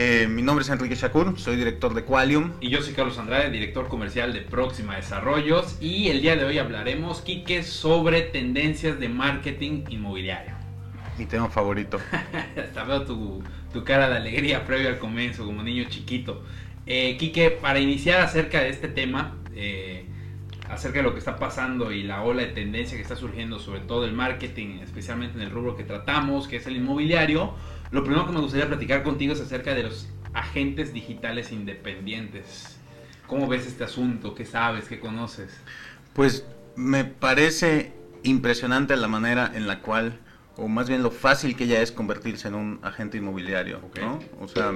Eh, mi nombre es Enrique Shakur, soy director de Qualium. Y yo soy Carlos Andrade, director comercial de Próxima Desarrollos. Y el día de hoy hablaremos, Quique, sobre tendencias de marketing inmobiliario. Mi tema favorito. Hasta veo tu, cara de alegría previo al comienzo, como niño chiquito. Eh, Quique, para iniciar acerca de este tema, eh, acerca de lo que está pasando y la ola de tendencia que está surgiendo, sobre todo el marketing, especialmente en el rubro que tratamos, que es el inmobiliario, lo primero que me gustaría platicar contigo es acerca de los agentes digitales independientes. ¿Cómo ves este asunto? ¿Qué sabes? ¿Qué conoces? Pues me parece impresionante la manera en la cual, o más bien lo fácil que ya es convertirse en un agente inmobiliario, ¿no? O sea,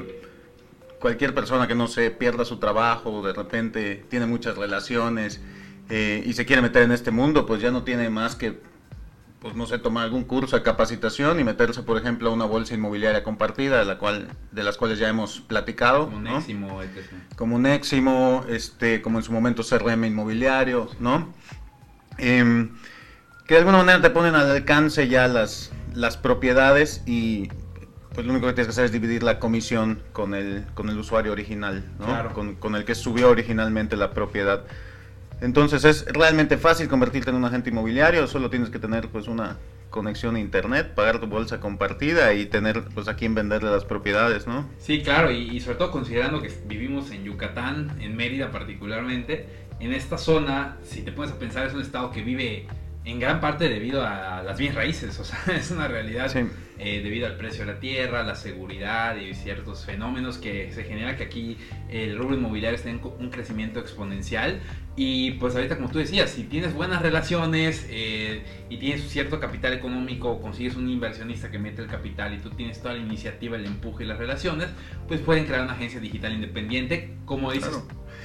cualquier persona que no se pierda su trabajo, de repente tiene muchas relaciones eh, y se quiere meter en este mundo, pues ya no tiene más que pues no sé, tomar algún curso de capacitación y meterse, por ejemplo, a una bolsa inmobiliaria compartida, de, la cual, de las cuales ya hemos platicado. Como Neximo, etc. Como Neximo, este, como en su momento CRM inmobiliario, ¿no? Em, que de alguna manera te ponen al alcance ya las, las propiedades y pues lo único que tienes que hacer es dividir la comisión con el, con el usuario original, ¿no? Con, con el que subió originalmente la propiedad. Entonces es realmente fácil convertirte en un agente inmobiliario, solo tienes que tener pues una conexión a internet, pagar tu bolsa compartida y tener pues a quién venderle las propiedades, ¿no? Sí, claro, y, sobre todo considerando que vivimos en Yucatán, en Mérida particularmente, en esta zona, si te pones a pensar, es un estado que vive en gran parte debido a las bienes raíces, o sea, es una realidad eh, debido al precio de la tierra, la seguridad y ciertos fenómenos que se genera que aquí el rubro inmobiliario esté en un crecimiento exponencial. Y pues ahorita como tú decías, si tienes buenas relaciones eh, y tienes cierto capital económico, consigues un inversionista que mete el capital y tú tienes toda la iniciativa, el empuje y las relaciones, pues pueden crear una agencia digital independiente, como dices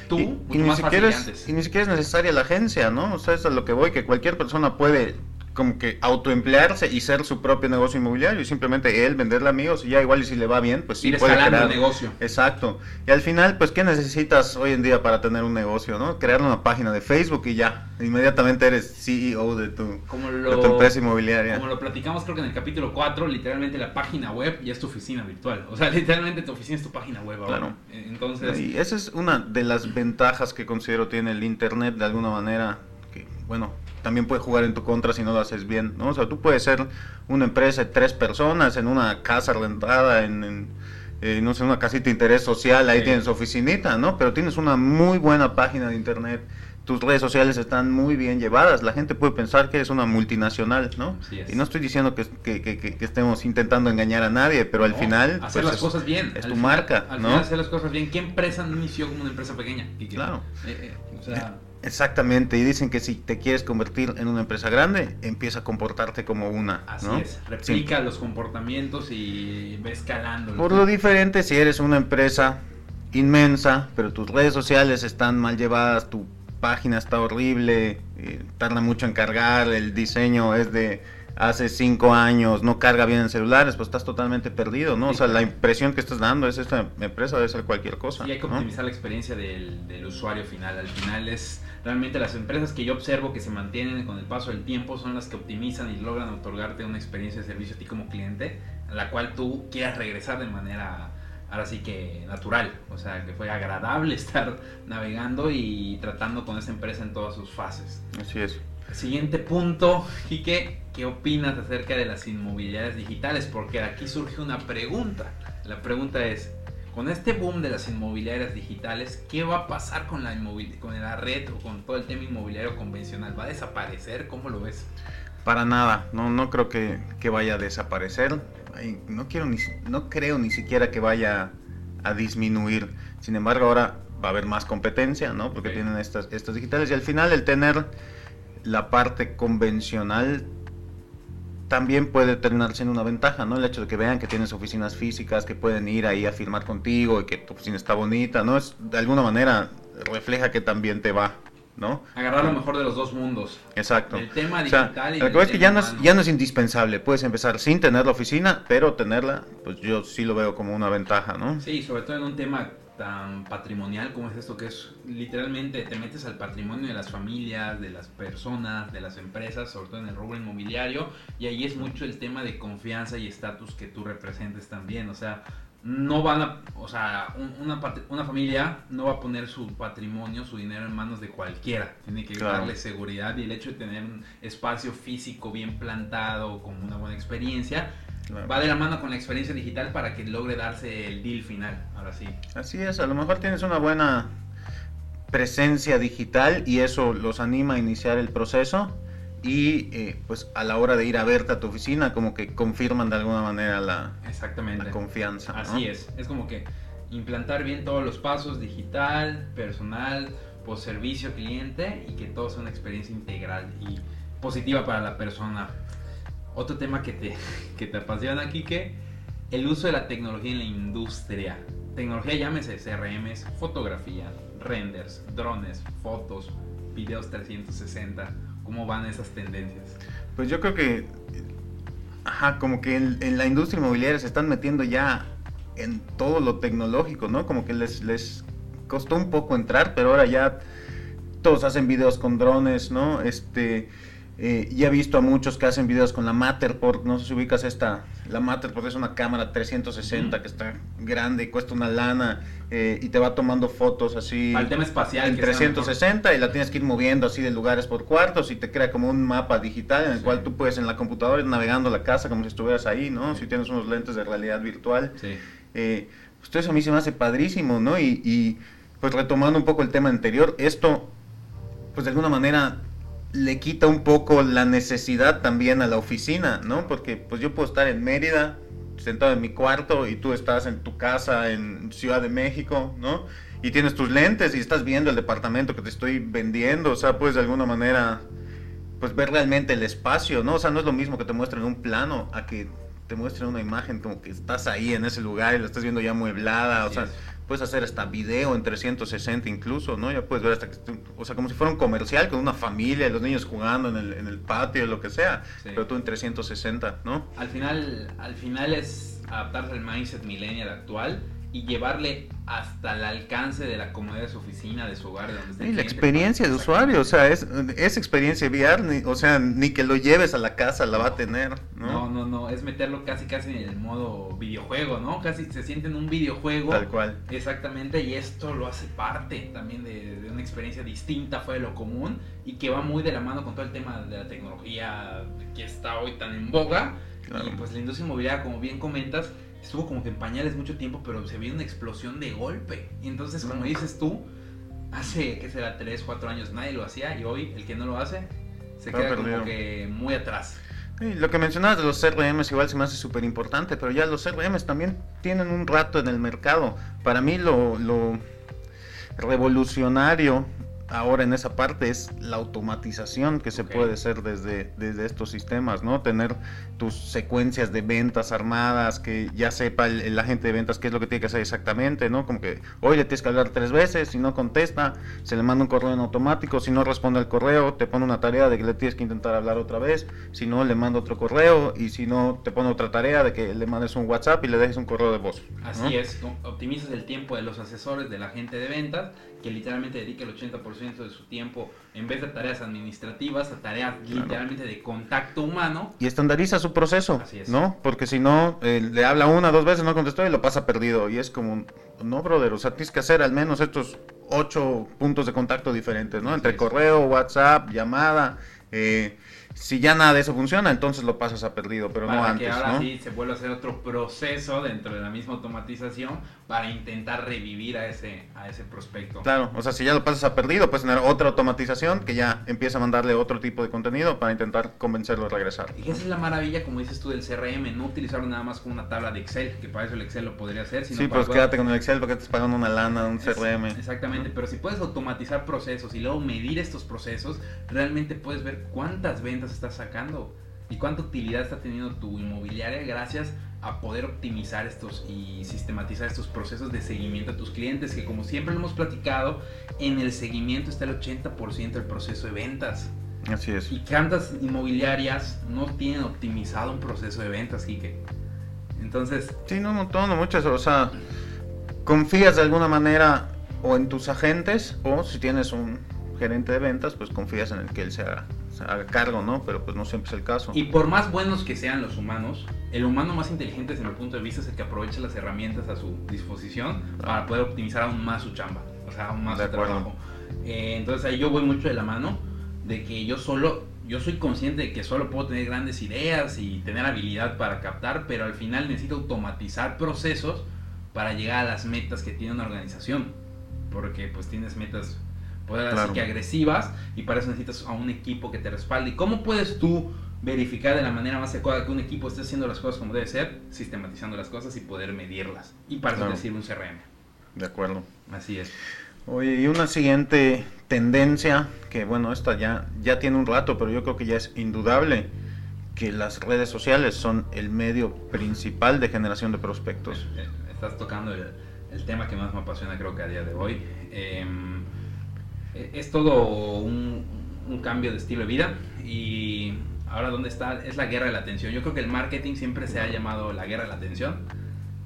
tú, y, ni siquiera es, y ni siquiera es necesaria la agencia, ¿no? O sea, es a lo que voy, que cualquier persona puede como que autoemplearse y ser su propio negocio inmobiliario y simplemente él venderle a amigos y ya igual y si le va bien, pues sí puede crear el negocio. Exacto. Y al final, pues ¿qué necesitas hoy en día para tener un negocio, no? Crear una página de Facebook y ya, inmediatamente eres CEO de tu, como de tu empresa inmobiliaria. Como lo platicamos creo que en el capítulo 4, literalmente la página web ya es tu oficina virtual. O sea, literalmente tu oficina es tu página web ahora. Claro. Entonces, y esa es una de las ventajas que considero tiene el internet de alguna manera que bueno, también puede jugar en tu contra si no lo haces bien, ¿no? O sea, tú puedes ser una empresa de tres personas en una casa rentada, en, eh, no sé, una casita de interés social, ahí tienes oficinita, ¿no? Pero tienes una muy buena página de internet, tus redes sociales están muy bien llevadas, la gente puede pensar que eres una multinacional, ¿no? Y no estoy diciendo que, que, que, estemos intentando engañar a nadie, pero al final... Hacer pues, las cosas bien. Es tu marca, al ¿no? Final hacer las cosas bien. ¿Qué empresa no inició como una empresa pequeña? Claro. Eh, eh, o sea... Exactamente, y dicen que si te quieres convertir en una empresa grande, empieza a comportarte como una. Así es, replica los comportamientos y ve escalando. Por lo diferente, si eres una empresa inmensa, pero tus redes sociales están mal llevadas, tu página está horrible, eh, tarda mucho en cargar, el diseño es de hace cinco años, no carga bien en celulares, pues estás totalmente perdido, ¿no? o sea, la impresión que estás dando es esta empresa debe ser cualquier cosa. Y hay que optimizar la experiencia del, del usuario final. Al final es Realmente las empresas que yo observo que se mantienen con el paso del tiempo son las que optimizan y logran otorgarte una experiencia de servicio a ti como cliente, a la cual tú quieras regresar de manera ahora sí que natural, o sea, que fue agradable estar navegando y tratando con esa empresa en todas sus fases. Así es. Siguiente punto, Quique, ¿qué opinas acerca de las inmobiliarias digitales? Porque aquí surge una pregunta. La pregunta es, con este boom de las inmobiliarias digitales, ¿qué va a pasar con la, con la red o con todo el tema inmobiliario convencional? ¿Va a desaparecer? ¿Cómo lo ves? Para nada, no, no creo que, vaya a desaparecer. No, quiero ni, no creo ni siquiera que vaya a disminuir. Sin embargo, ahora va a haber más competencia, ¿no? Porque tienen estas, estas digitales y al final el tener la parte convencional también puede terminar siendo una ventaja, ¿no? El hecho de que vean que tienes oficinas físicas, que pueden ir ahí a firmar contigo y que tu oficina está bonita, ¿no? Es, de alguna manera refleja que también te va, ¿no? Agarrar lo mejor de los dos mundos. Exacto. El tema O sea, digital y el que es que tema ya no es, ya no es indispensable. Puedes empezar sin tener la oficina, pero tenerla, pues yo sí lo veo como una ventaja, ¿no? Sí, sobre todo en un tema tan patrimonial como es esto, que es literalmente te metes al patrimonio de las familias, de las personas, de las empresas, sobre todo en el rubro inmobiliario, y ahí es mucho el tema de confianza y estatus que tú representes también, o sea, no van a, o sea, un- una, familia no va a poner su patrimonio, su dinero en manos de cualquiera, tiene que Claro. darle seguridad y el hecho de tener un espacio físico bien plantado, con una buena experiencia, Claro. va de la mano con la experiencia digital para que logre darse el deal final, ahora sí. Así es, a lo mejor tienes una buena presencia digital y eso los anima a iniciar el proceso y eh, pues a la hora de ir a verte a tu oficina como que confirman de alguna manera la, Exactamente. la confianza. ¿no? Así es. Es como que implantar bien todos los pasos, digital, personal, post servicio, cliente y que todo sea una experiencia integral y positiva para la persona. Otro tema que te, que te apasiona, Kike, el uso de la tecnología en la industria. Tecnología llámese CRMs, fotografía, renders, drones, fotos, videos 360. ¿Cómo van esas tendencias? Pues yo creo que, ajá, como que en, en la industria inmobiliaria se están metiendo ya en todo lo tecnológico, ¿no? Como que les, les costó un poco entrar, pero ahora ya todos hacen videos con drones, ¿no? Este, eh, ya he visto a muchos que hacen videos con la Matterport, no sé si ubicas esta, la Matterport es una cámara 360 Ujú. que está grande y cuesta una lana eh, y te va tomando fotos así Al tema espacial. en que sea mejor. 360 y la tienes que ir moviendo así de lugares por cuartos y te crea como un mapa digital en el Sí. cual tú puedes en la computadora ir navegando la casa como si estuvieras ahí, ¿no? Si tienes unos lentes de realidad virtual. Sí. Eh, pues todo eso a mí se me hace padrísimo, ¿no? Y, y, pues retomando un poco el tema anterior, esto pues de alguna manera le quita un poco la necesidad también a la oficina, ¿no? Porque pues yo puedo estar en Mérida, sentado en mi cuarto y tú estás en tu casa en Ciudad de México, ¿no? Y tienes tus lentes y estás viendo el departamento que te estoy vendiendo, o sea, puedes de alguna manera pues ver realmente el espacio, ¿no? O sea, no es lo mismo que te muestren un plano a que te muestren una imagen como que estás ahí en ese lugar y la estás viendo ya mueblada, o sea, es. Puedes hacer hasta video en 360 incluso, ¿no? Ya puedes ver hasta que, o sea, como si fuera un comercial con una familia, los niños jugando en el, en el patio, lo que sea, Sí. pero tú en 360, ¿no? Al final, al final es adaptarse al mindset millennial actual y llevarle hasta el alcance de la comodidad de su oficina, de su hogar, de donde esté Y la experiencia de usuario, o sea, es, es experiencia VR, ni- o sea, ni que lo lleves a la casa la va a tener, No, ¿no? no, no, es meterlo casi casi en el modo videojuego, ¿no? Casi se siente en un videojuego. Tal cual. Exactamente, y esto lo hace parte también de, de una experiencia distinta, fue de lo común, y que va muy de la mano con todo el tema de la tecnología que está hoy tan en boga. Claro. Y pues la industria inmobiliaria, como bien comentas, estuvo como que en pañales mucho tiempo, pero se vio una explosión de golpe. Y entonces, como dices tú, hace, ¿qué será? 3, 4 años nadie lo hacía, y hoy el que no lo hace se queda perdido. como que muy atrás. Sí, lo que mencionabas de los CRMs igual se me hace súper importante, pero ya los CRMs también tienen un rato en el mercado. Para mí lo, lo revolucionario ahora en esa parte es la automatización que se puede hacer desde, desde estos sistemas, ¿no? Tener tus secuencias de ventas armadas, que ya sepa el, el agente de ventas qué es lo que tiene que hacer exactamente, ¿no? Como que hoy le tienes que hablar tres veces, si no contesta, se le manda un correo en automático, si no responde al correo, te pone una tarea de que le tienes que intentar hablar otra vez, si no, le manda otro correo, y si no, te pone otra tarea de que le mandes un WhatsApp y le dejes un correo de voz. ¿no? Así es, optimizas el tiempo de los asesores, de la gente de ventas, que literalmente dedica el 80% de su tiempo, en vez de tareas administrativas, a tareas literalmente de contacto humano. y estandariza su proceso, Así es. ¿no? Porque si no, eh, le habla una, dos veces, no contestó y lo pasa perdido. Y es como, no, brother, o sea, tienes que hacer al menos estos ocho puntos de contacto diferentes, ¿no? Así Entre es. correo, WhatsApp, llamada. eh, si ya nada de eso funciona, entonces lo pasas a perdido, pero para no que antes, ahora ¿no? sí se vuelva a hacer otro proceso dentro de la misma automatización para intentar revivir a ese, a ese prospecto. Claro, o sea, si ya lo pasas a perdido, puedes tener otra automatización que ya empieza a mandarle otro tipo de contenido para intentar convencerlo de regresar. Y esa es la maravilla, como dices tú, del CRM, no utilizarlo nada más como una tabla de Excel, que para eso el Excel lo podría hacer. Sino Sí, pues poder- quédate con el Excel porque estás pagando una lana, un Es- CRM. Exactamente, pero si puedes automatizar procesos y luego medir estos procesos, realmente puedes ver cuántas ventas estás sacando y cuánta utilidad está teniendo tu inmobiliaria gracias a poder optimizar estos y sistematizar estos procesos de seguimiento a tus clientes, que como siempre lo hemos platicado, en el seguimiento está el 80% del proceso de ventas. Así es. Y cuántas inmobiliarias no tienen optimizado un proceso de ventas, Quique. Entonces... Sí, no, no, no, muchas, o sea, confías de alguna manera o en tus agentes o si tienes un gerente de ventas, pues confías en el que él se haga, cargo, ¿no? Pero pues no siempre es el caso. Y por más buenos que sean los humanos, el humano más inteligente desde mi punto de vista es el que aprovecha las herramientas a su disposición para poder optimizar aún más su chamba, o sea, aún más su trabajo. Eh, entonces ahí yo voy mucho de la mano de que yo solo, yo soy consciente de que solo puedo tener grandes ideas y tener habilidad para captar, pero al final necesito automatizar procesos para llegar a las metas que tiene una organización, porque pues tienes metas Puede decir que agresivas y para eso necesitas a un equipo que te respalde. ¿Y cómo puedes tú verificar de la manera más adecuada que un equipo esté haciendo las cosas como debe ser? Sistematizando las cosas y poder medirlas. Y para eso decir un CRM. De acuerdo. Así es. Oye, y una siguiente tendencia, que bueno, esta ya, ya tiene un rato, pero yo creo que ya es indudable, que las redes sociales son el medio principal de generación de prospectos. Eh, estás tocando el, el tema que más me apasiona creo que a día de hoy. Eh, eh, es todo un, cambio de estilo de vida y ahora dónde está es la guerra de la atención. Yo creo que el marketing siempre se ha llamado la guerra de la atención.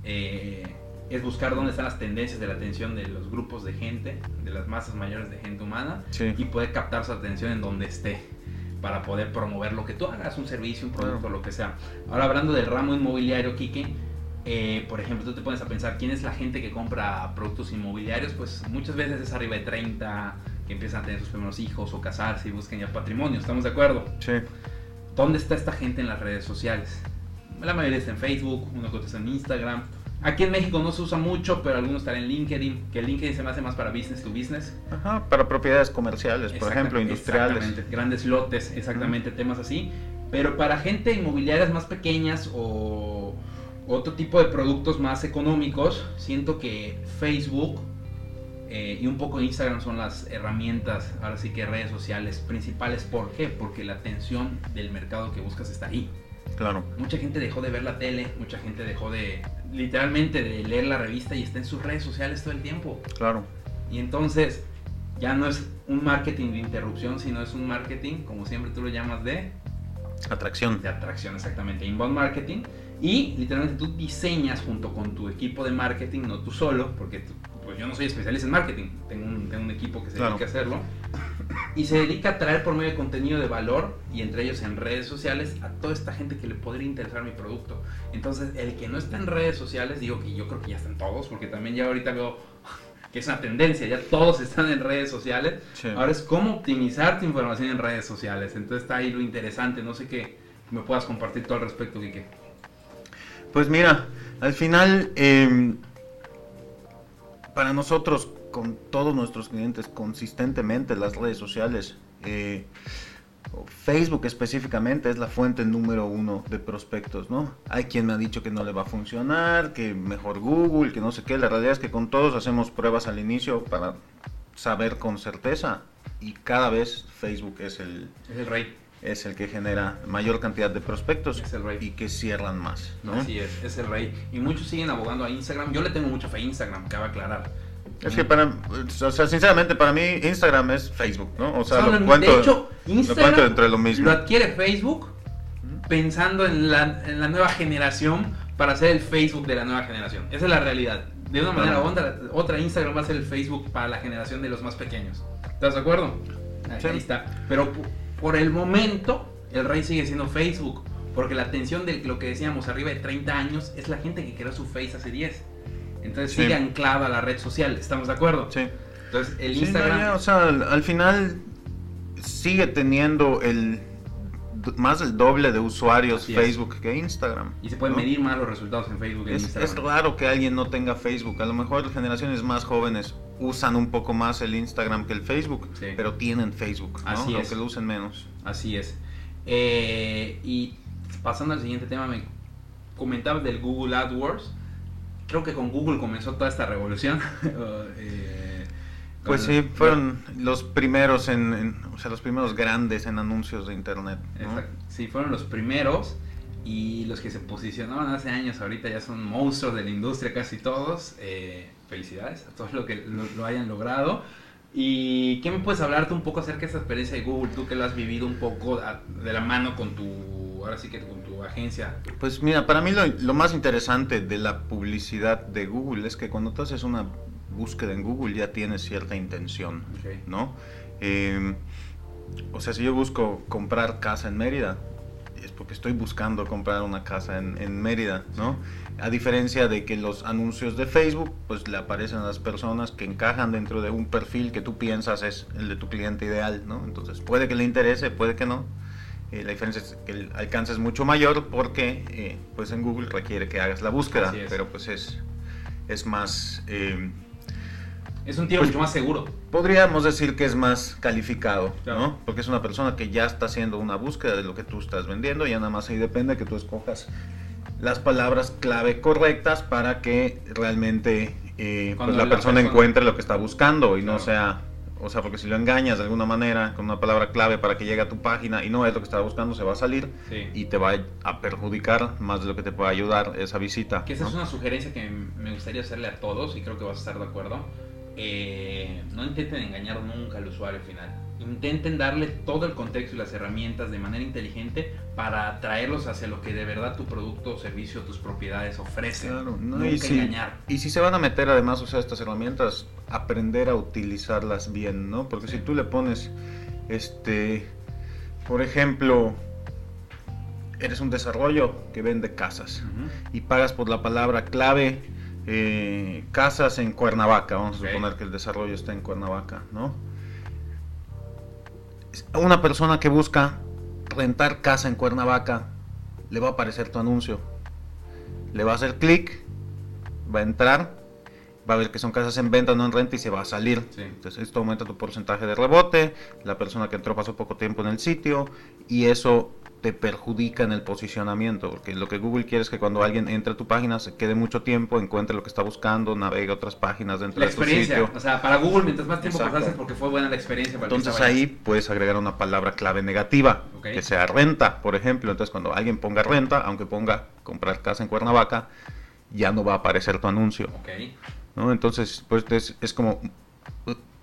Eh, es buscar dónde están las tendencias de la atención de los grupos de gente, de las masas mayores de gente humana y poder captar su atención en donde esté para poder promover lo que tú hagas, un servicio, un producto, lo que sea. Ahora hablando del ramo inmobiliario, Kike, eh, por ejemplo, tú te pones a pensar quién es la gente que compra productos inmobiliarios, pues muchas veces es arriba de 30, que empiezan a tener sus primeros hijos o casarse y buscan ya patrimonio, ¿estamos de acuerdo? Sí. ¿Dónde está esta gente en las redes sociales? La mayoría está en Facebook, uno que está en Instagram. Aquí en México no se usa mucho, pero algunos están en LinkedIn, que LinkedIn se me hace más para business to business. Ajá, para propiedades comerciales, por ejemplo, industriales. Grandes lotes, exactamente, temas así. Pero para gente inmobiliarias más pequeñas o otro tipo de productos más económicos, siento que Facebook eh, y un poco Instagram son las herramientas, ahora sí que redes sociales principales. ¿Por qué? Porque la atención del mercado que buscas está ahí. Claro. Mucha gente dejó de ver la tele, mucha gente dejó de, literalmente, de leer la revista y está en sus redes sociales todo el tiempo. Claro. Y entonces, ya no es un marketing de interrupción, sino es un marketing, como siempre tú lo llamas, de... Atracción. De atracción, exactamente. Inbound marketing y literalmente tú diseñas junto con tu equipo de marketing, no tú solo, porque pues yo no soy especialista en marketing, tengo un, tengo un equipo que se dedica a hacerlo. Y se dedica a traer por medio de contenido de valor y entre ellos en redes sociales a toda esta gente que le podría interesar mi producto. Entonces, el que no está en redes sociales, digo que yo creo que ya están todos, porque también ya ahorita veo que es una tendencia, ya todos están en redes sociales. Ahora es cómo optimizar tu información en redes sociales. Entonces está ahí lo interesante, no sé qué me puedas compartir todo al respecto, Kike. Pues mira, al final, em, para nosotros, con todos nuestros clientes, consistentemente las redes sociales, eh, Facebook específicamente es la fuente número uno de prospectos, ¿no? Hay quien me ha dicho que no le va a funcionar, que mejor Google, que no sé qué. La realidad es que con todos hacemos pruebas al inicio para saber con certeza y cada vez Facebook es el, es el rey es el que genera mayor cantidad de prospectos y que cierran más. ¿no? Así es, es el rey. Y muchos siguen abogando a Instagram. Yo le tengo mucha fe a Instagram, cabe aclarar. Es que para, o sea, sinceramente para mí Instagram es Facebook, ¿no? O sea, lo cuento, de hecho, Instagram lo, lo, mismo. lo adquiere Facebook pensando en la, en la, nueva generación para ser el Facebook de la nueva generación. Esa es la realidad. De una manera u otra, otra Instagram va a ser el Facebook para la generación de los más pequeños. ¿Estás de acuerdo? Ahí, está. Pero por el momento, el rey sigue siendo Facebook. Porque la atención de lo que decíamos, arriba de 30 años, es la gente que creó su Face hace 10. Entonces sigue anclado a la red social, ¿estamos de acuerdo? Sí. Entonces el Instagram... o sea, al, final sigue teniendo el más del doble de usuarios Facebook que Instagram. Y se pueden medir más los resultados en Facebook que es, Instagram. Es raro que alguien no tenga Facebook. A lo mejor generaciones más jóvenes usan un poco más el Instagram que el Facebook, pero tienen Facebook, ¿no? Así Aunque lo usen menos. Así es. Eh, y pasando al siguiente tema, me comentabas del Google AdWords. Creo que con Google comenzó toda esta revolución. Eh, pues sí, fueron los primeros en, o sea, los primeros grandes en anuncios de internet. Sí, fueron los primeros. Y los que se posicionaban hace años, ahorita ya son monstruos de la industria casi todos. Eh, felicidades a todos los que lo, hayan logrado. ¿Y qué me puedes hablarte un poco acerca de esa experiencia de Google? Tú que lo has vivido un poco de la mano con tu, ahora sí que con tu agencia. Pues mira, para mí lo, más interesante de la publicidad de Google es que cuando tú haces una búsqueda en Google ya tienes cierta intención, ¿no? Eh, o sea, si yo busco comprar casa en Mérida, es porque estoy buscando comprar una casa en, Mérida, ¿no? A diferencia de que los anuncios de Facebook, pues le aparecen a las personas que encajan dentro de un perfil que tú piensas es el de tu cliente ideal, ¿no? Entonces puede que le interese, puede que no. Eh, la diferencia es que el alcance es mucho mayor porque eh, pues en Google requiere que hagas la búsqueda, pero pues es, es más... Eh, es un tiro pues, mucho más seguro. Podríamos decir que es más calificado, ¿no? Porque es una persona que ya está haciendo una búsqueda de lo que tú estás vendiendo y nada más ahí depende que tú escojas las palabras clave correctas para que realmente eh, pues la, persona, encuentre lo que está buscando y no sea, o sea, porque si lo engañas de alguna manera con una palabra clave para que llegue a tu página y no es lo que está buscando, se va a salir y te va a perjudicar más de lo que te puede ayudar esa visita. Que esa es una sugerencia que me gustaría hacerle a todos y creo que vas a estar de acuerdo eh, no intenten engañar nunca al usuario final. Intenten darle todo el contexto y las herramientas de manera inteligente para atraerlos hacia lo que de verdad tu producto, servicio, tus propiedades ofrecen. no, y si, engañar. Y si se van a meter además, o sea, estas herramientas, aprender a utilizarlas bien, ¿no? Porque si tú le pones, este, por ejemplo, eres un desarrollo que vende casas y pagas por la palabra clave eh, casas en Cuernavaca, vamos a suponer que el desarrollo está en Cuernavaca, ¿no? Una persona que busca rentar casa en Cuernavaca, le va a aparecer tu anuncio. Le va a hacer clic, va a entrar, va a ver que son casas en venta, no en renta y se va a salir. Entonces esto aumenta tu porcentaje de rebote, la persona que entró pasó poco tiempo en el sitio y eso te perjudica en el posicionamiento, porque lo que Google quiere es que cuando alguien entre a tu página se quede mucho tiempo, encuentre lo que está buscando, navegue otras páginas dentro de tu sitio. O sea, para Google, mientras más tiempo pasaste porque fue buena la experiencia. Entonces ahí puedes agregar una palabra clave negativa, que sea renta, por ejemplo. Entonces cuando alguien ponga renta, aunque ponga comprar casa en Cuernavaca, ya no va a aparecer tu anuncio. ¿no? Entonces, pues es, es como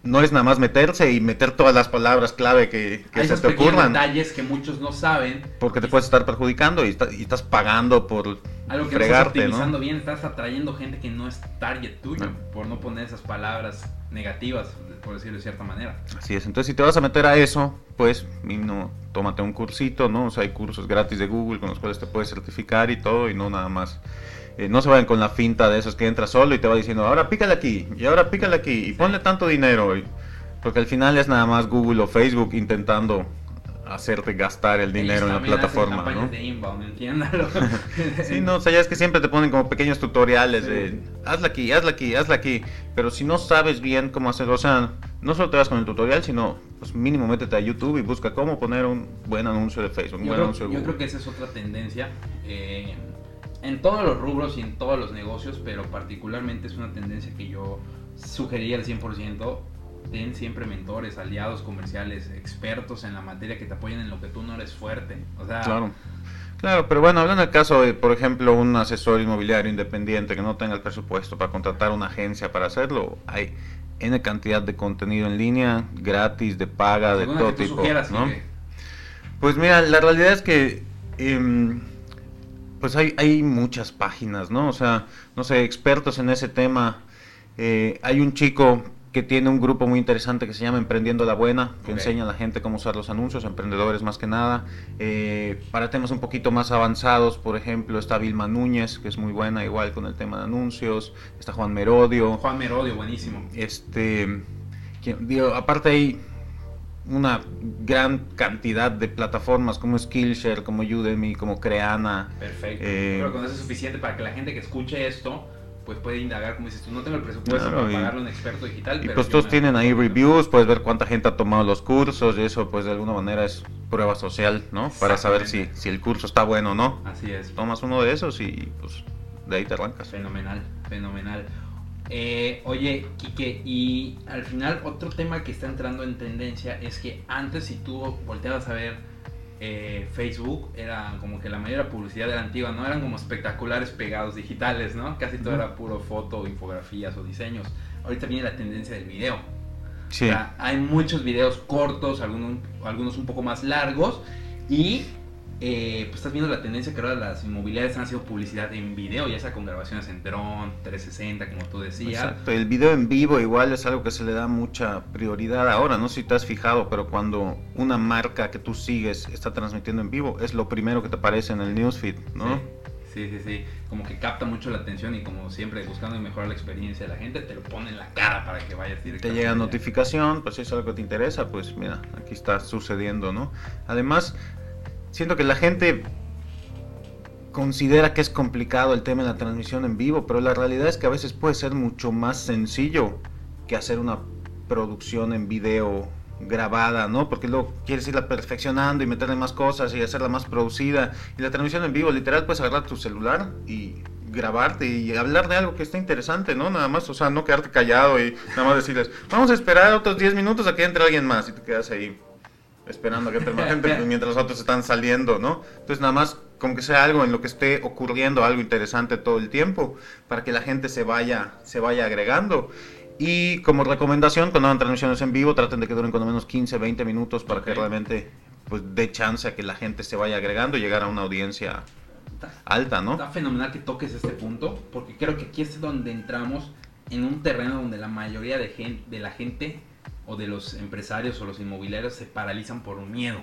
no es nada más meterse y meter todas las palabras clave que, se te ocurran. detalles que muchos no saben. Porque te puedes estar perjudicando y, estás pagando por algo que fregarte, no estás optimizando bien, estás atrayendo gente que no es target tuyo por no poner esas palabras negativas, por decirlo de cierta manera. Así es, entonces si te vas a meter a eso, pues no, tómate un cursito, ¿no? O sea, hay cursos gratis de Google con los cuales te puedes certificar y todo y no nada más eh, no se vayan con la finta de esos que entra solo y te va diciendo, ahora pícale aquí, y ahora pícale aquí, y ponle tanto dinero. porque al final es nada más Google o Facebook intentando hacerte gastar el dinero en la plataforma, ¿no? De inbound, sí, no, o sea, ya es que siempre te ponen como pequeños tutoriales de hazla aquí, hazla aquí, hazla aquí, pero si no sabes bien cómo hacerlo, o sea, no solo te vas con el tutorial, sino pues mínimo métete a YouTube y busca cómo poner un buen anuncio de Facebook, un yo buen anuncio de Google. Yo creo que esa es otra tendencia. Eh, en todos los rubros y en todos los negocios, pero particularmente es una tendencia que yo sugeriría al 100%. Ten siempre mentores, aliados comerciales, expertos en la materia que te apoyen en lo que tú no eres fuerte. O sea, claro. Claro, pero bueno, hablando del caso de, por ejemplo, un asesor inmobiliario independiente que no tenga el presupuesto para contratar una agencia para hacerlo, hay N cantidad de contenido en línea, gratis, de paga, de todo tipo. ¿no? Pues mira, la realidad es que em, pues hay, hay muchas páginas, ¿no? O sea, no sé, expertos en ese tema. Eh, hay un chico que tiene un grupo muy interesante que se llama Emprendiendo la Buena, que enseña a la gente cómo usar los anuncios, emprendedores más que nada. Eh, para temas un poquito más avanzados, por ejemplo, está Vilma Núñez, que es muy buena igual con el tema de anuncios. Está Juan Merodio. Juan Merodio, buenísimo. Este, digo, aparte hay una gran cantidad de plataformas como Skillshare, como Udemy, como Creana. Perfecto. Eh, Pero con eso es suficiente para que la gente que escuche esto pues puede indagar, como dices tú, no tengo el presupuesto para pagarle a un experto digital. Y pues todos tienen ahí reviews, puedes ver cuánta gente ha tomado los cursos y eso pues de alguna manera es prueba social, ¿no? Para saber si, si el curso está bueno o no. Así es. Tomas uno de esos y pues de ahí te arrancas. Fenomenal, fenomenal. Eh, oye, Quique, y al final otro tema que está entrando en tendencia es que antes si tú volteabas a ver eh, Facebook era como que la mayor publicidad de la antigua, ¿no? Eran como espectaculares pegados digitales, ¿no? Casi todo era puro foto, infografías o diseños. Ahorita viene la tendencia del video. Sí. O sea, hay muchos videos cortos, algunos, algunos un poco más largos y eh, pues estás viendo la tendencia que ahora las inmobiliarias han sido publicidad en video, ya sea con grabaciones en dron, 360, como tú decías. Exacto, el video en vivo igual es algo que se le da mucha prioridad ahora, no sé si te has fijado, pero cuando una marca que tú sigues está transmitiendo en vivo, es lo primero que te aparece en el newsfeed, ¿no? Sí, sí, sí, como que capta mucho la atención y como siempre buscando mejorar la experiencia de la gente, te lo pone en la cara para que vayas Te directamente. llega notificación, pues si es algo que te interesa, pues mira, aquí está sucediendo, ¿no? Además, siento que la gente considera que es complicado el tema de la transmisión en vivo, pero la realidad es que a veces puede ser mucho más sencillo que hacer una producción en video grabada, ¿no? Porque luego quieres irla perfeccionando y meterle más cosas y hacerla más producida. Y la transmisión en vivo, literal, puedes agarrar tu celular y grabarte y hablar de algo que esté interesante, ¿no? Nada más, o sea, no quedarte callado y nada más decirles, vamos a esperar otros 10 minutos a que entre alguien más y te quedas ahí esperando que más gente pues, mientras los otros están saliendo, ¿no? Entonces nada más como que sea algo en lo que esté ocurriendo algo interesante todo el tiempo para que la gente se vaya se vaya agregando. Y como recomendación, cuando hagan transmisiones en vivo, traten de que duren con menos 15, 20 minutos para que Ok. realmente pues dé chance a que la gente se vaya agregando y llegar a una audiencia alta, ¿no? Está fenomenal que toques este punto, porque creo que aquí es donde entramos en un terreno donde la mayoría de, gen- de la gente o de los empresarios o los inmobiliarios se paralizan por un miedo.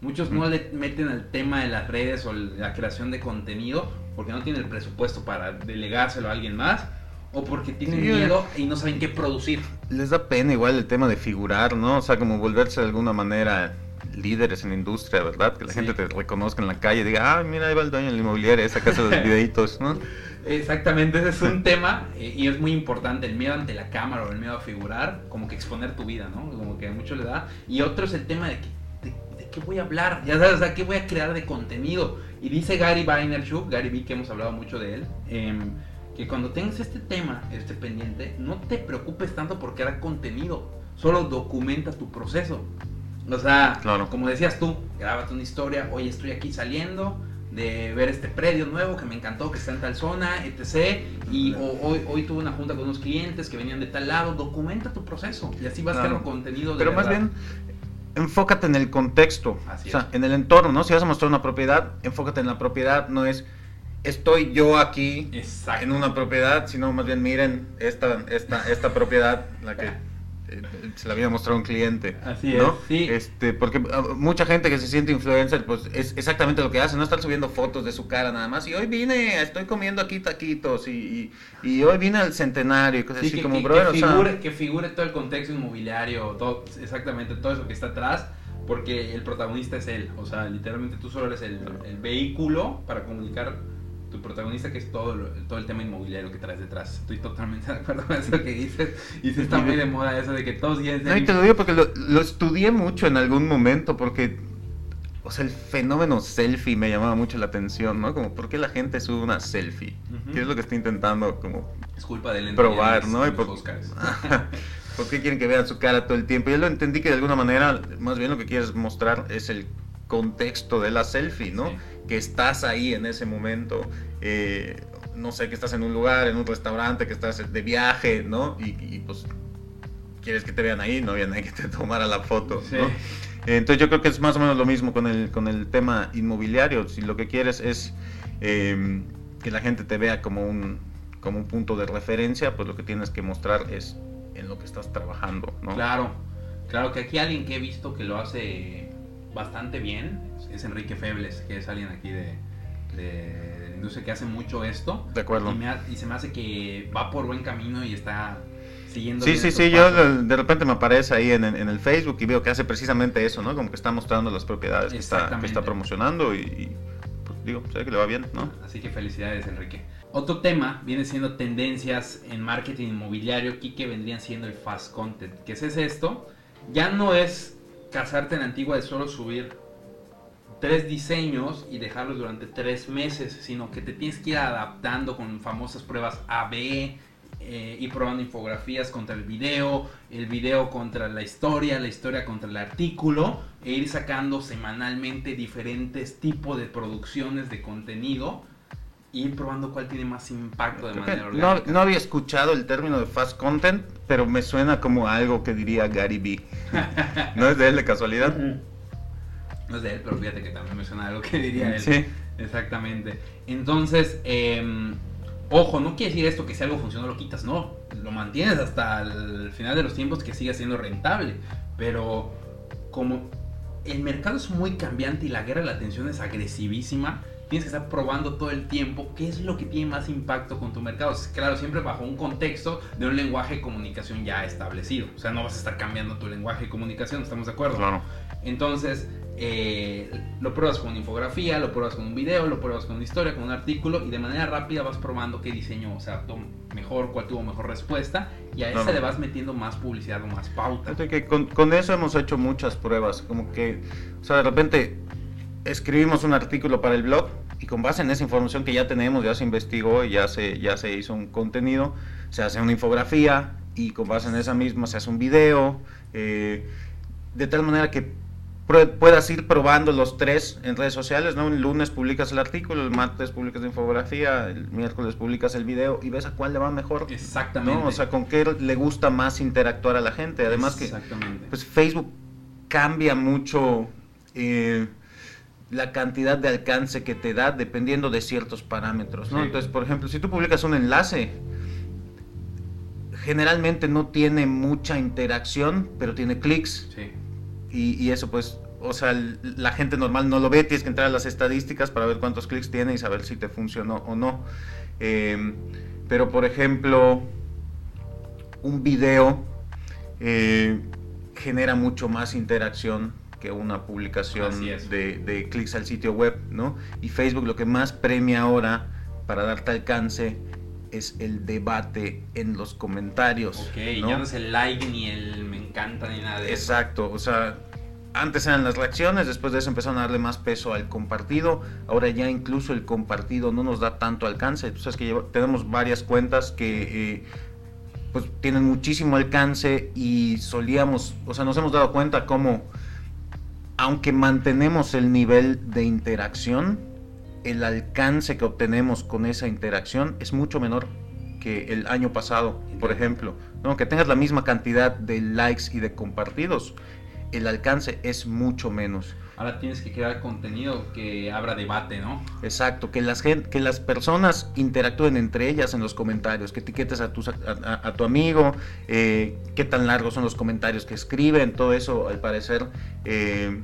Muchos no le meten al tema de las redes o la creación de contenido porque no tienen el presupuesto para delegárselo a alguien más o porque tienen Sí, miedo y no saben qué producir. Les da pena igual el tema de figurar, ¿no? O sea, como volverse de alguna manera líderes en la industria, ¿verdad? Que la Sí. gente te reconozca en la calle y diga, ah, mira, ahí va el dueño de la inmobiliaria, esa casa de los videitos, ¿no? Exactamente, ese es un tema eh, y es muy importante, el miedo ante la cámara o el miedo a figurar, como que exponer tu vida, ¿no? Como que a mucho le da. Y otro es el tema de, que, de, de qué voy a hablar, ya sabes, o sea, qué voy a crear de contenido. Y dice Gary Vaynerchuk, Gary Vee, que hemos hablado mucho de él, em, que cuando tengas este tema, este pendiente, no te preocupes tanto por crear contenido, solo documenta tu proceso. O sea, Claro. como decías tú, grábate una historia, hoy estoy aquí saliendo de ver este predio nuevo que me encantó, que está en tal zona, etc. Y o- hoy, hoy tuve una junta con unos clientes que venían de tal lado, documenta tu proceso y así vas Claro. creando contenido de Pero más bien, enfócate en el contexto, Así o sea, en el entorno, ¿no? Si vas a mostrar una propiedad, enfócate en la propiedad, no es estoy yo aquí Exacto. en una propiedad, sino más bien miren esta, esta, esta propiedad, la que se la había mostrado un cliente. Así ¿no? es, sí. Este, porque ah, mucha gente que se siente influencer, pues es exactamente lo que hace, no están subiendo fotos de su cara nada más. Y hoy vine, estoy comiendo aquí taquitos, y, y, y hoy vine al centenario, y cosas Sí, así que, como, que- brother, que o sea, figure, que figure todo el contexto inmobiliario, todo, exactamente todo eso que está atrás, porque el protagonista es él. O sea, literalmente tú solo eres el, el vehículo para comunicar tu protagonista, que es todo, lo- todo el tema inmobiliario que traes detrás. Estoy totalmente de acuerdo con eso que dices. Y sí está muy de moda eso de que todos ser No, y te lo digo porque lo, lo estudié mucho en algún momento, porque, o sea, el fenómeno selfie me llamaba mucho la atención, ¿no? Como, ¿por qué la gente sube una selfie? Ujú. ¿Qué es lo que está intentando como Es culpa del probar, ¿no? Y por. ¿Por qué quieren que vean su cara todo el tiempo? Yo lo entendí que de alguna manera, más bien lo que quieres mostrar es el contexto de la selfie, ¿no? Sí. Que estás ahí en ese momento, eh, no sé, que estás en un lugar, en un restaurante, que estás de viaje, ¿no? Y, y, pues quieres que te vean ahí, no ahí que te tomara la foto, Sí. ¿no? Entonces yo creo que es más o menos lo mismo con el, con el tema inmobiliario. Si lo que quieres es eh, que la gente te vea como un, como un punto de referencia, pues lo que tienes que mostrar es en lo que estás trabajando, ¿no? Claro, claro que aquí alguien que he visto que lo hace bastante bien es Enrique Febles, que es alguien aquí de, de, de la industria que hace mucho esto. De acuerdo. Y, me ha- y se me hace que va por buen camino y está siguiendo. Sí, sí, sí, yo de- de repente me aparece ahí en, en el Facebook y veo que hace precisamente eso, ¿no? Como que está mostrando las propiedades que está, que está promocionando y, y, pues, digo, ve que le va bien, ¿no? Así que felicidades, Enrique. Otro tema viene siendo tendencias en marketing inmobiliario, aquí que vendrían siendo el fast content. ¿Qué es esto? Ya no es casarte en antigua de solo subir tres diseños y dejarlos durante tres meses, sino que te tienes que ir adaptando con famosas pruebas AB, eh, ir probando infografías contra el video, el video contra la historia, la historia contra el artículo, e ir sacando semanalmente diferentes tipos de producciones de contenido y ir probando cuál tiene más impacto de manera No, orgánica. no había escuchado el término de fast content, pero me suena como algo que diría Gary Vee. ¿No es de él de casualidad? No es de él, pero fíjate que también me suena algo que diría él. Sí. Exactamente. Entonces, em, ojo, no quiere decir esto que si algo funciona lo quitas, no. Lo mantienes hasta el final de los tiempos que siga siendo rentable. Pero como el mercado es muy cambiante y la guerra de la atención es agresivísima, tienes que estar probando todo el tiempo qué es lo que tiene más impacto con tu mercado. Claro, siempre bajo un contexto de un lenguaje de comunicación ya establecido. O sea, no vas a estar cambiando tu lenguaje de comunicación, ¿estamos de acuerdo? Claro. Entonces, eh, lo pruebas con una infografía, lo pruebas con un video, lo pruebas con una historia, con un artículo y de manera rápida vas probando qué diseño se adaptó mejor, cuál tuvo mejor respuesta y a ese le vas metiendo más publicidad o más pauta. Fíjate que con, con eso hemos hecho muchas pruebas, como que, o sea, de repente escribimos un artículo para el blog y con base en esa información que ya tenemos, ya se investigó y ya se, ya se hizo un contenido, se hace una infografía y con base en esa misma se hace un video, eh, de tal manera que puedas ir probando los tres en redes sociales, ¿no? El lunes publicas el artículo, el martes publicas la infografía, el miércoles publicas el video y ves a cuál le va mejor. Exactamente. ¿no? O sea, con qué le gusta más interactuar a la gente. Además que pues Facebook cambia mucho eh, la cantidad de alcance que te da dependiendo de ciertos parámetros, ¿no? Sí. Entonces, por ejemplo, si tú publicas un enlace, generalmente no tiene mucha interacción, pero tiene clics Sí. y, y eso pues, o sea, la gente normal no lo ve, tienes que entrar a las estadísticas para ver cuántos clics tiene y saber si te funcionó o no. Eh, pero por ejemplo, un video eh, genera mucho más interacción que una publicación de, de clics al sitio web, ¿no? Y Facebook lo que más premia ahora para darte alcance es el debate en los comentarios. Ok, ¿no? ya no es el like ni el me encanta ni nada de eso. Exacto, o sea, antes eran las reacciones, después de eso empezaron a darle más peso al compartido, ahora ya incluso el compartido no nos da tanto alcance, tú sabes que tenemos varias cuentas que eh, pues tienen muchísimo alcance y solíamos, o sea, nos hemos dado cuenta cómo, aunque mantenemos el nivel de interacción, el alcance que obtenemos con esa interacción es mucho menor que el año pasado, por ejemplo, ¿no? tengas la misma cantidad de likes y de compartidos, el alcance es mucho menos. Ahora tienes que crear contenido que abra debate, ¿no? Exacto, que las, que las personas interactúen entre ellas en los comentarios, que etiquetes a, tus, a, a- a tu amigo, eh, qué tan largos son los comentarios que escriben, todo eso al parecer eh,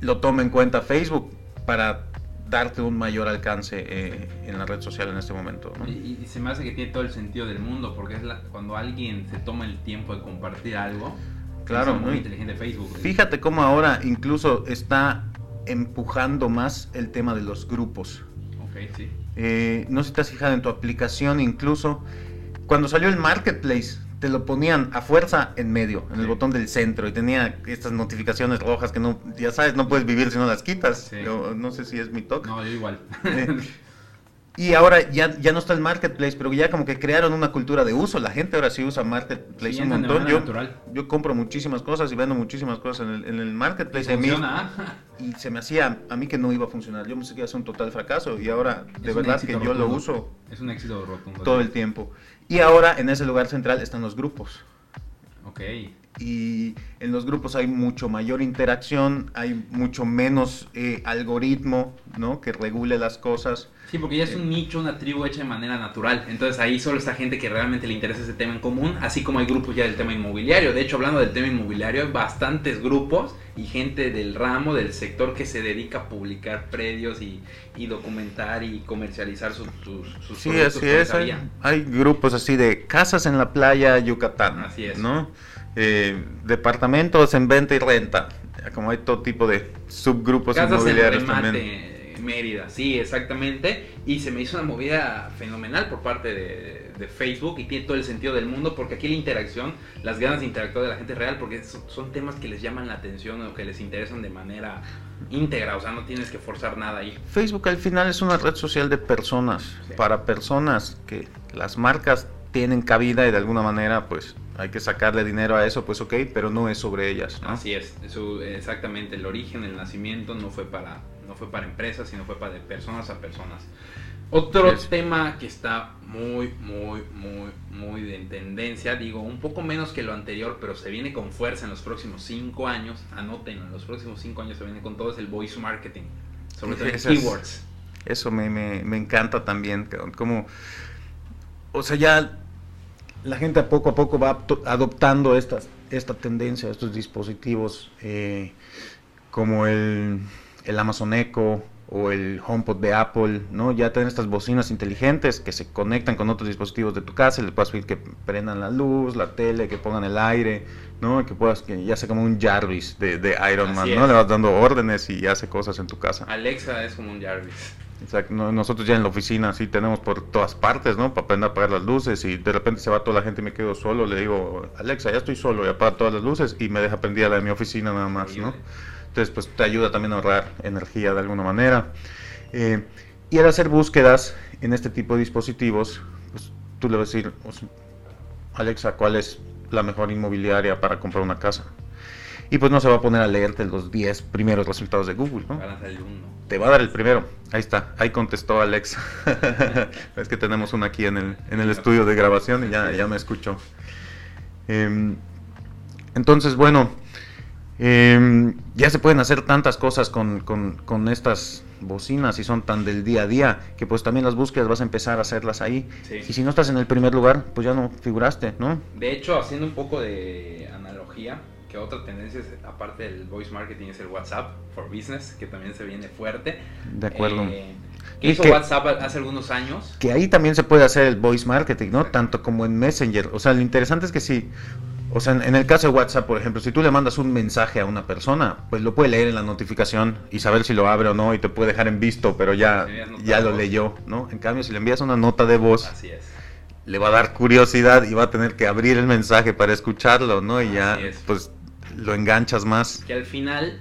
lo toma en cuenta Facebook para darte un mayor alcance eh, en la red social en este momento. ¿no? Y, y se me hace que tiene todo el sentido del mundo, porque es la- cuando alguien se toma el tiempo de compartir algo, Claro, muy ¿no? inteligente Facebook. Fíjate cómo ahora incluso está empujando más el tema de los grupos. Ok, sí. Eh, no sé si te has fijado en tu aplicación, incluso cuando salió el marketplace, te lo ponían a fuerza en medio, en el botón del centro, y tenía estas notificaciones rojas que no, ya sabes, no puedes vivir si no las quitas. Sí. Yo no sé si es mi toque. No, yo igual. Eh, Y ahora ya, ya no está el marketplace, pero ya como que crearon una cultura de uso. La gente ahora sí usa marketplace Sí, un montón. Yo, natural. yo compro muchísimas cosas y vendo muchísimas cosas en el, en el marketplace. A mí- Funciona. y se me hacía a mí que no iba a funcionar. Yo pensé que iba a ser un total fracaso y ahora de Es verdad que yo lo uso Es un éxito rotundo. todo el tiempo. Y ahora en ese lugar central están los grupos. Ok. Y en los grupos hay mucho mayor interacción, hay mucho menos eh, algoritmo ¿no? que regule las cosas. Sí, porque ya es un nicho, una tribu hecha de manera natural. Entonces ahí solo está gente que realmente le interesa ese tema en común, así como hay grupos ya del tema inmobiliario. De hecho, hablando del tema inmobiliario, hay bastantes grupos y gente del ramo, del sector que se dedica a publicar predios y, y documentar y comercializar sus, sus, sus Sí, productos así es. hay grupos así de casas en la playa Yucatán. Así es. ¿no? Eh, departamentos en venta y renta. Como hay todo tipo de subgrupos Casas en inmobiliarios remate, también. Mérida, sí, exactamente. Y se me hizo una movida fenomenal por parte de, de Facebook y tiene todo el sentido del mundo porque aquí la interacción, las ganas de interactuar de la gente es real porque son, son temas que les llaman la atención o que les interesan de manera íntegra, o sea, no tienes que forzar nada ahí. Facebook al final es una red social de personas, Sí. para personas que las marcas tienen cabida y de alguna manera pues hay que sacarle dinero a eso, pues ok, pero no es sobre ellas. ¿no? Así es, eso, exactamente, el origen, el nacimiento no fue para, no fue para empresas, sino fue para de personas a personas. Otro Es- tema que está muy, muy, muy, muy en tendencia, digo, un poco menos que lo anterior, pero se viene con fuerza en los próximos cinco años, anoten, en los próximos cinco años se viene con todo, es el voice marketing, sobre todo en keywords. Eso me, me, me encanta también, como, o sea, ya la gente poco a poco va adoptando estas, esta tendencia, estos dispositivos eh, como el, el Amazon Echo o el HomePod de Apple, ¿no? Ya tienen estas bocinas inteligentes que se conectan con otros dispositivos de tu casa le puedes pedir que prendan la luz, la tele, que pongan el aire, ¿no? Que puedas, que ya sea como un Jarvis de, de Iron Así Man, es. ¿no? Le vas dando órdenes y hace cosas en tu casa. Alexa es como un Jarvis. Exacto, no- nosotros ya en la oficina sí tenemos por todas partes, ¿no? Para aprender a apagar las luces y de repente se va toda la gente y me quedo solo, le digo, Alexa, ya estoy solo y apaga todas las luces y me deja prendida la de mi oficina nada más, ¿no? Entonces, pues te ayuda también a ahorrar energía de alguna manera. Eh, y al hacer búsquedas en este tipo de dispositivos, pues tú le vas a decir, o sea, Alexa, ¿cuál es la mejor inmobiliaria para comprar una casa? Y pues no se va a poner a leerte los 10 primeros resultados de Google, ¿no? Uno. Te va a dar el primero. Ahí está. Ahí contestó Alex. es que tenemos una aquí en el, en el estudio de grabación y ya, ya me escuchó. Em, entonces, bueno, em, ya se pueden hacer tantas cosas con, con- con estas bocinas y son tan del día a día que pues también las búsquedas vas a empezar a hacerlas ahí. Sí. Y si no estás en el primer lugar, pues ya no figuraste, ¿no? De hecho, haciendo un poco de analogía, que otra tendencia, es, aparte del voice marketing, es el WhatsApp for Business, que también se viene fuerte. De acuerdo. Eh, ¿Qué Y hizo que- WhatsApp hace algunos años? que ahí también se puede hacer el voice marketing, ¿no? Tanto como en Messenger. O sea, lo interesante es que si, o sea, en, el caso de WhatsApp, por ejemplo, si tú le mandas un mensaje a una persona, pues lo puede leer en la notificación y saber si lo abre o no y te puede dejar en visto, pero ya, Sí, ya ya lo leyó, ¿no? En cambio, si le envías una nota de voz, Así es. le va a dar curiosidad y va a tener que abrir el mensaje para escucharlo, ¿no? Y ya, Así es. pues, lo enganchas más. Que al final,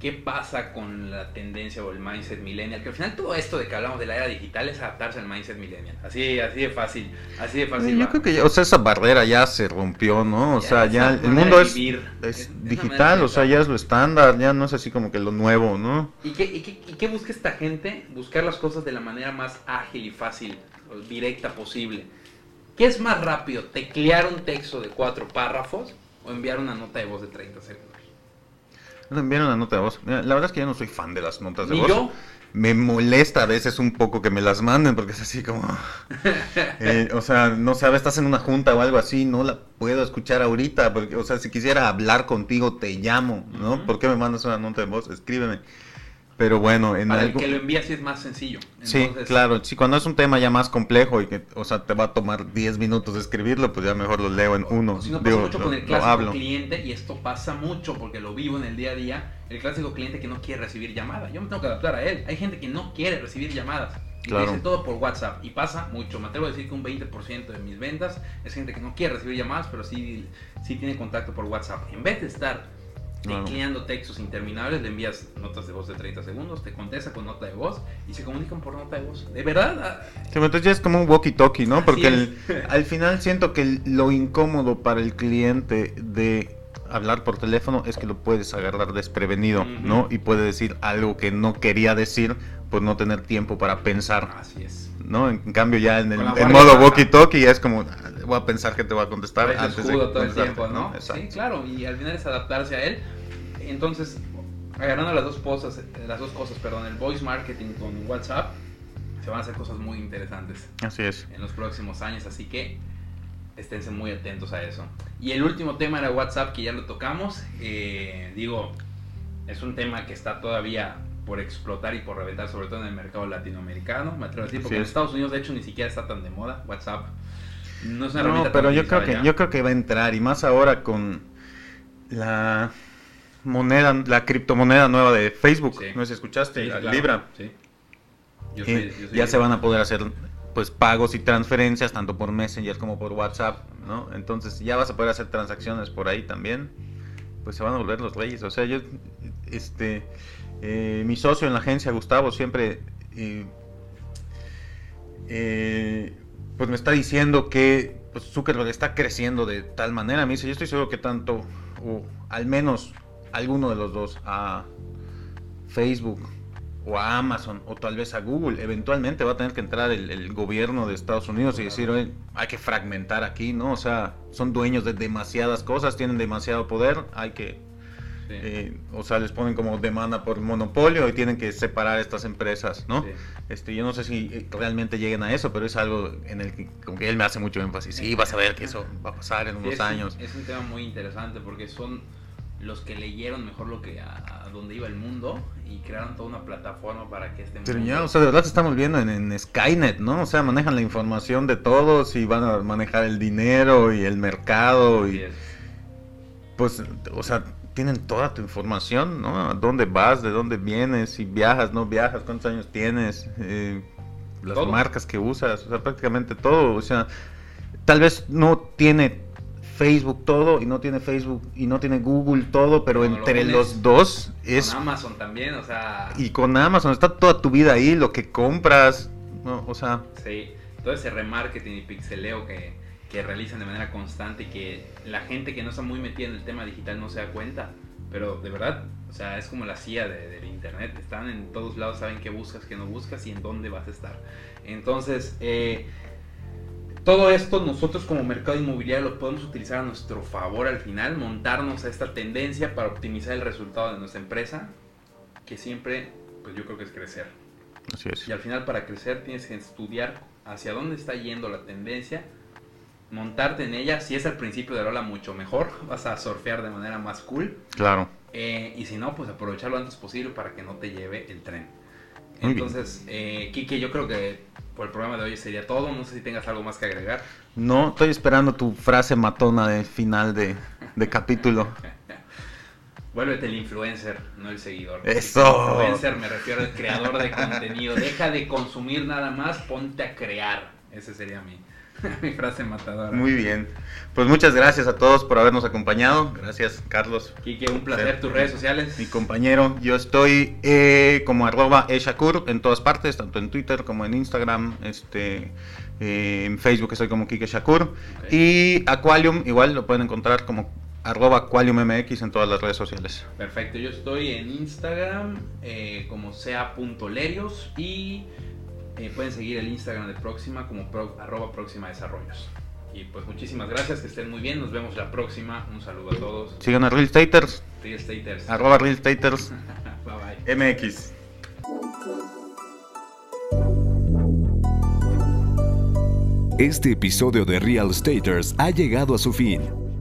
¿qué pasa con la tendencia o el mindset millennial? Que al final todo esto de que hablamos de la era digital es adaptarse al mindset millennial. Así, así de fácil. Así de fácil. Yo va. creo que, ya- o sea, esa barrera ya se rompió, ¿no? O Ya, sea, ya el mundo es, es digital, o sea, ya es lo estándar, ya no es así como que lo nuevo, ¿no? ¿Y qué, y, qué, y qué busca esta gente? Buscar las cosas de la manera más ágil y fácil, directa posible. ¿Qué es más rápido? ¿Teclear un texto de cuatro párrafos o enviar una nota de voz de 30 segundos? Me enviaron una nota de voz. La verdad es que yo no soy fan de las notas de Ni voz. yo. Me molesta a veces un poco que me las manden porque es así como... eh, o sea, no sabes, estás en una junta o algo así, no la puedo escuchar ahorita. Porque, o sea, si quisiera hablar contigo, te llamo, ¿no? ¿Por qué me mandas una nota de voz? Escríbeme. Pero bueno, en Para algo... el que lo envía sí es más sencillo. Sí, Entonces, claro. Sí, cuando es un tema ya más complejo y que, o sea, te va a tomar 10 minutos escribirlo, pues ya mejor lo leo en uno. Si no pasa Digo, mucho lo- con el clásico cliente, y esto pasa mucho porque lo vivo en el día a día, el clásico cliente que no quiere recibir llamada. Yo me tengo que adaptar a él. Hay gente que no quiere recibir llamadas. Y Claro. dice todo por WhatsApp. Y pasa mucho. Me atrevo a decir que un 20% de mis ventas es gente que no quiere recibir llamadas, pero sí, sí tiene contacto por WhatsApp. En vez de estar. Tecleando textos interminables, le envías notas de voz de 30 segundos, te contesta con nota de voz y se comunican por nota de voz. De verdad, ah, Sí, entonces ya es como un walkie-talkie, ¿no? Así Porque el- al final siento que lo incómodo para el cliente de hablar por teléfono es que lo puedes agarrar desprevenido. ¿no? Y puede decir algo que no quería decir por no tener tiempo para pensar, así es. ¿no? En cambio ya en el en modo walkie-talkie ya es como, "Ah, voy a pensar que te va a contestar antes de todo el contestarte", tiempo, ¿no? Exacto. Sí, claro, y al final es adaptarse a él. Entonces, agarrando las dos cosas, las dos cosas, perdón, el voice marketing con WhatsApp, se van a hacer cosas muy interesantes Así es. en los próximos años, así que esténse muy atentos a eso. Y el último tema era WhatsApp, que ya lo tocamos. Eh, digo, es un tema que está todavía por explotar y por reventar, sobre todo en el mercado latinoamericano. Me atrevo a decir, porque en es. Estados Unidos, de hecho, ni siquiera está tan de moda WhatsApp. No es una No, pero yo creo que yo creo que va a entrar y más ahora con la moneda, la criptomoneda nueva de Facebook. Sí. No sé si escuchaste, Sí, la claro, Libra. sí. Yo Eh, soy- yo soy ya se van a poder hacer pues pagos y transferencias tanto por Messenger como por WhatsApp, ¿no? Entonces ya vas a poder hacer transacciones por ahí también. Pues se van a volver los reyes. O sea, yo, este, eh, mi socio en la agencia, Gustavo, siempre, eh, eh, pues me está diciendo que pues Zuckerberg está creciendo de tal manera. Me dice, yo estoy seguro que tanto, o al menos alguno de los dos, a Facebook o a Amazon o tal vez a Google, eventualmente va a tener que entrar el, gobierno de Estados Unidos y decir, Oye, hay que fragmentar aquí, ¿no? O sea, son dueños de demasiadas cosas, tienen demasiado poder, hay que... Eh, o sea, les ponen como demanda por monopolio y tienen que separar estas empresas, ¿no? Este, yo no sé si eh, realmente lleguen a eso, pero es algo en el que, como que él me hace mucho énfasis. Sí, vas a ver que eso va a pasar en unos años. es un tema muy interesante porque son los que leyeron mejor lo que a, dónde iba el mundo y crearon toda una plataforma para que este Pero ya, o sea, de verdad estamos viendo en, Skynet, ¿no? O sea, manejan la información de todos y van a manejar el dinero y el mercado y pues, o sea, tienen toda tu información, ¿no? ¿Dónde vas? ¿De dónde vienes? Si viajas, no viajas, cuántos años tienes, eh, las marcas que usas, o sea, prácticamente todo, o sea, tal vez no tiene Facebook todo y no tiene Facebook y no tiene Google todo, pero entre los dos es... Con Amazon también, o sea... Y con Amazon está toda tu vida ahí, lo que compras, ¿no? o sea... Sí, todo ese remarketing y pixeleo que, que realizan de manera constante y que la gente que no está muy metida en el tema digital no se da cuenta. Pero de verdad, o sea, es como la CIA del Internet. Están en todos lados, saben qué buscas, qué no buscas y en dónde vas a estar. Entonces, eh, todo esto nosotros como mercado inmobiliario lo podemos utilizar a nuestro favor al final, montarnos a esta tendencia para optimizar el resultado de nuestra empresa, que siempre, pues yo creo que es crecer. Así es. Y al final para crecer tienes que estudiar hacia dónde está yendo la tendencia, montarte en ella, si es al principio de la ola mucho mejor, vas a surfear de manera más cool. Claro. Eh, y si no, pues aprovechar lo antes posible para que no te lleve el tren. Entonces, eh, Kike, yo creo que por el programa de hoy sería todo. No sé si tengas algo más que agregar. No, estoy esperando tu frase matona de final de, capítulo. Vuélvete el influencer, no el seguidor. Eso. influencer me refiero al creador de contenido. Deja de consumir nada más, ponte a crear. Ese sería mi, Mi frase matadora. Muy bien. Pues muchas gracias a todos por habernos acompañado. Gracias, Carlos. Kike, un placer. Tus redes sociales. Mi compañero, yo estoy eh, como arroba eshakur en todas partes, tanto en Twitter como en Instagram, este, eh, en Facebook estoy como Kike Shakur. Y Aqualium, igual lo pueden encontrar como arroba aqualiummx en todas las redes sociales. Perfecto, yo estoy en Instagram eh, como sea.lerios y eh, pueden seguir el Instagram de Próxima como arroba Próxima Desarrollos. Y pues muchísimas gracias, que estén muy bien, nos vemos la próxima, un saludo a todos. Sigan a Real Staters. Real Staters. Arroba Real Staters. bye bye. MX. Este episodio de Real Staters ha llegado a su fin.